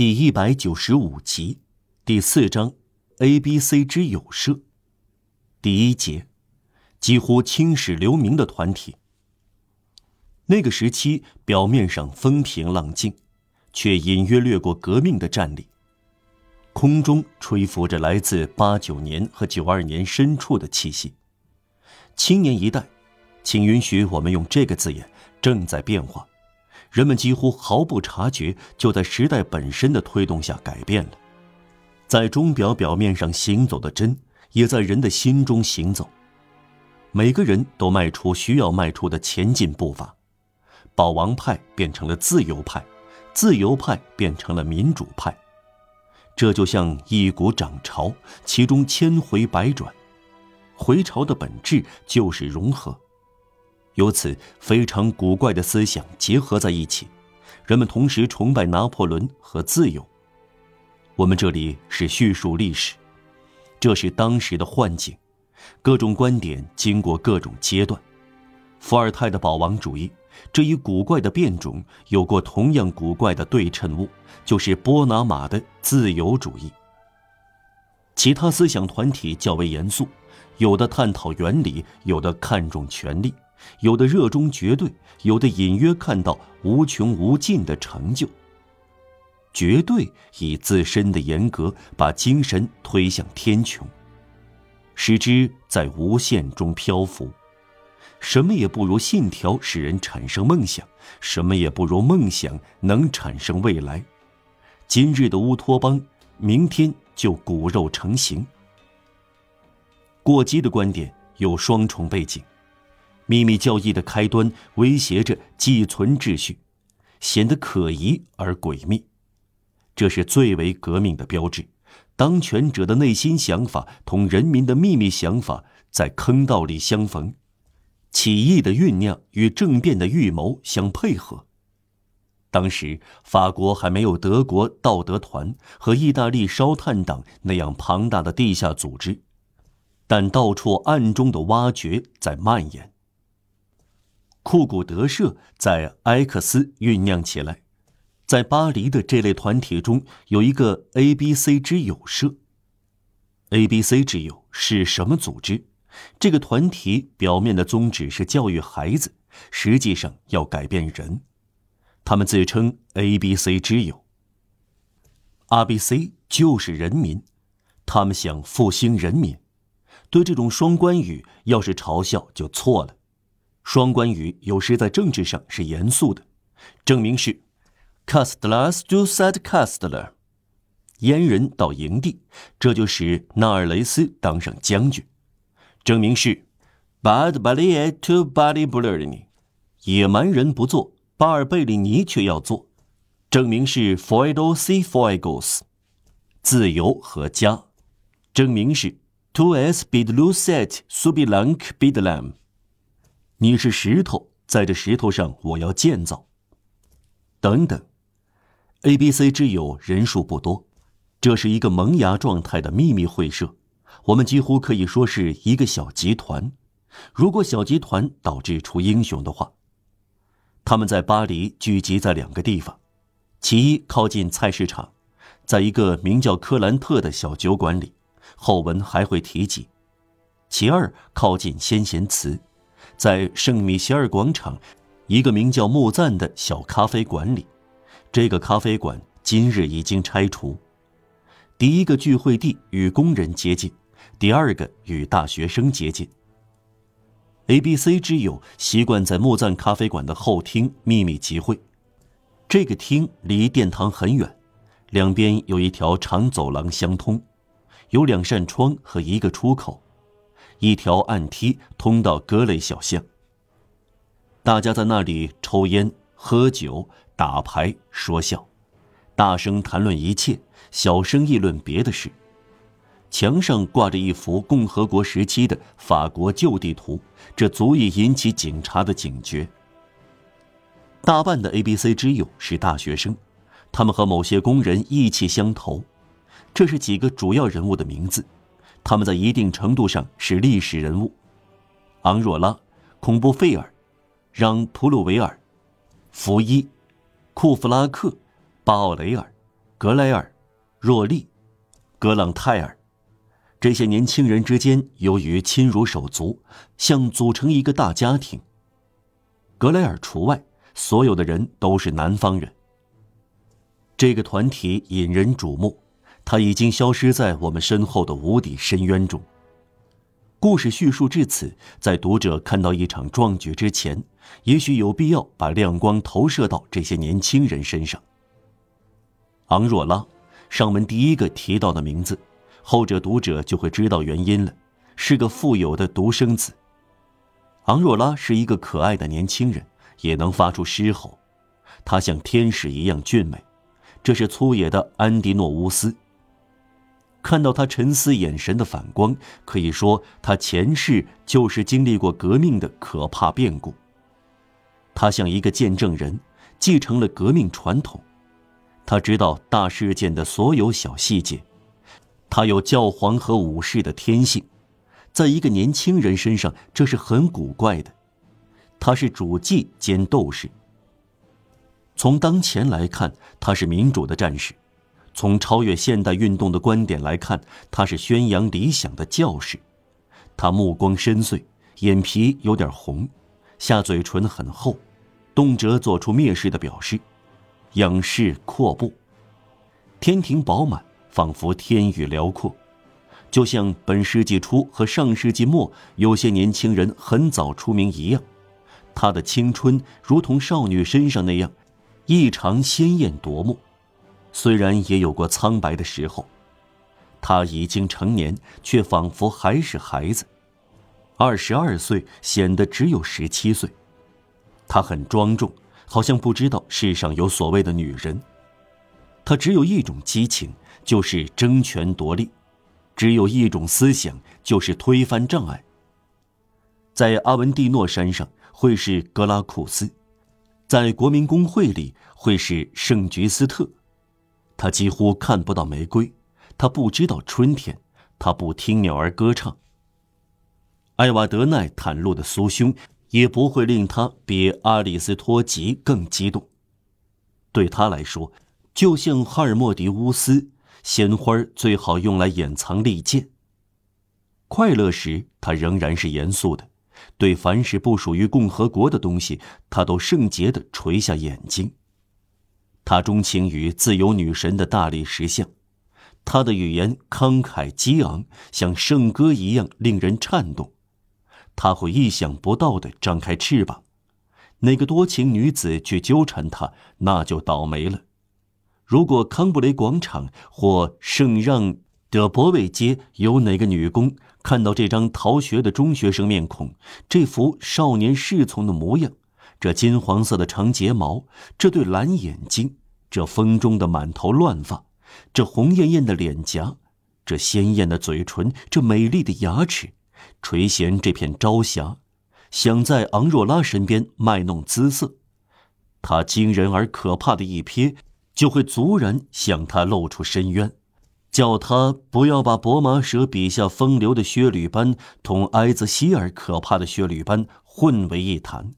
第一百九十五集，第四章，A、B、C 之友社，第一节，几乎青史留名的团体。那个时期表面上风平浪静，却隐约掠过革命的战力。空中吹拂着来自八九年和九二年深处的气息。青年一代，请允许我们用这个字眼，正在变化。人们几乎毫不察觉，就在时代本身的推动下改变了。在钟表表面上行走的针，也在人的心中行走。每个人都迈出需要迈出的前进步伐。保王派变成了自由派，自由派变成了民主派。这就像一股涨潮，其中千回百转，回潮的本质就是融合。由此，非常古怪的思想结合在一起，人们同时崇拜拿破仑和自由。我们这里是叙述历史，这是当时的幻境，各种观点经过各种阶段。伏尔泰的保王主义这一古怪的变种，有过同样古怪的对称物，就是波拿马的自由主义。其他思想团体较为严肃，有的探讨原理，有的看重权力。有的热衷绝对，有的隐约看到无穷无尽的成就。绝对以自身的严格把精神推向天穹，使之在无限中漂浮。什么也不如信条使人产生梦想，什么也不如梦想能产生未来。今日的乌托邦，明天就骨肉成形。过激的观点有双重背景。秘密教义的开端威胁着寄存秩序，显得可疑而诡秘。这是最为革命的标志。当权者的内心想法同人民的秘密想法在坑道里相逢，起义的酝酿与政变的预谋相配合。当时法国还没有德国道德团和意大利烧炭党那样庞大的地下组织，但到处暗中的挖掘在蔓延。库古德社在埃克斯酝酿起来，在巴黎的这类团体中有一个 A B C 之友社。A B C 之友是什么组织？这个团体表面的宗旨是教育孩子，实际上要改变人。他们自称 A B C 之友。A B C 就是人民，他们想复兴人民。对这种双关语，要是嘲笑就错了。双关语有时在政治上是严肃的，证明是，Castlas do set Castler，阉人到营地，这就使纳尔雷斯当上将军。证明是，Bad balliet to body blurring，野蛮人不做，巴尔贝里尼却要做。证明是 Foido si foigos，自由和家。证明是 Two S bid lucet Subi lank bidlam。你是石头，在这石头上我要建造。等等，A、B、C 之友人数不多，这是一个萌芽状态的秘密会社，我们几乎可以说是一个小集团。如果小集团导致出英雄的话，他们在巴黎聚集在两个地方：其一靠近菜市场，在一个名叫科兰特的小酒馆里，后文还会提及；其二靠近先贤祠。在圣米歇尔广场，一个名叫木赞的小咖啡馆里，这个咖啡馆今日已经拆除。第一个聚会地与工人接近，第二个与大学生接近。A、B、C 之友习惯在木赞咖啡馆的后厅秘密集会，这个厅离殿堂很远，两边有一条长走廊相通，有两扇窗和一个出口。一条暗梯通到格雷小巷。大家在那里抽烟、喝酒、打牌、说笑，大声谈论一切，小声议论别的事。墙上挂着一幅共和国时期的法国旧地图，这足以引起警察的警觉。大半的 A、B、C 之友是大学生，他们和某些工人意气相投。这是几个主要人物的名字。他们在一定程度上是历史人物：昂若拉、孔布费尔、让·普鲁维尔、福伊、库弗拉克、巴奥雷尔、格莱尔、若利、格朗泰尔。这些年轻人之间由于亲如手足，像组成一个大家庭。格莱尔除外，所有的人都是南方人。这个团体引人瞩目，他已经消失在我们身后的无底深渊中。故事叙述至此，在读者看到一场壮举之前，也许有必要把亮光投射到这些年轻人身上。昂若拉，上文第一个提到的名字。后者读者就会知道原因了，是个富有的独生子。昂若拉是一个可爱的年轻人，也能发出狮吼，他像天使一样俊美。这是粗野的安迪诺乌斯。看到他沉思眼神的反光，可以说他前世就是经历过革命的可怕变故。他像一个见证人，继承了革命传统，他知道大事件的所有小细节。他有教皇和武士的天性，在一个年轻人身上，这是很古怪的。他是主祭兼斗士。从当前来看，他是民主的战士；从超越现代运动的观点来看，他是宣扬理想的教士。他目光深邃，眼皮有点红，下嘴唇很厚，动辄做出蔑视的表示，仰视阔步，天庭饱满。仿佛天宇辽阔，就像本世纪初和上世纪末有些年轻人很早出名一样，他的青春如同少女身上那样，异常鲜艳夺目。虽然也有过苍白的时候，他已经成年，却仿佛还是孩子。二十二岁显得只有十七岁。他很庄重，好像不知道世上有所谓的女人。他只有一种激情。就是争权夺利，只有一种思想，就是推翻障碍。在阿文蒂诺山上会是格拉库斯，在国民公会里会是圣菊斯特。他几乎看不到玫瑰，他不知道春天，他不听鸟儿歌唱。艾瓦德奈袒露的酥胸也不会令他比阿里斯托吉更激动。对他来说，就像哈尔莫迪乌斯。鲜花最好用来掩藏利剑。快乐时，他仍然是严肃的，对凡是不属于共和国的东西，他都圣洁的垂下眼睛。他钟情于自由女神的大理石像，他的语言慷慨激昂，像圣歌一样令人颤动。他会意想不到的张开翅膀，哪个多情女子去纠缠他，那就倒霉了。如果康布雷广场或圣让德博韦街有哪个女工看到这张逃学的中学生面孔，这副少年侍从的模样，这金黄色的长睫毛，这对蓝眼睛，这风中的满头乱发，这红艳艳的脸颊，这鲜艳的嘴唇，这美丽的牙齿，垂涎这片朝霞，想在昂若拉身边卖弄姿色，他惊人而可怕的一瞥。就会足然向他露出深渊，叫他不要把博马舍笔下风流的薛吕班同埃兹希尔可怕的薛吕班混为一谈。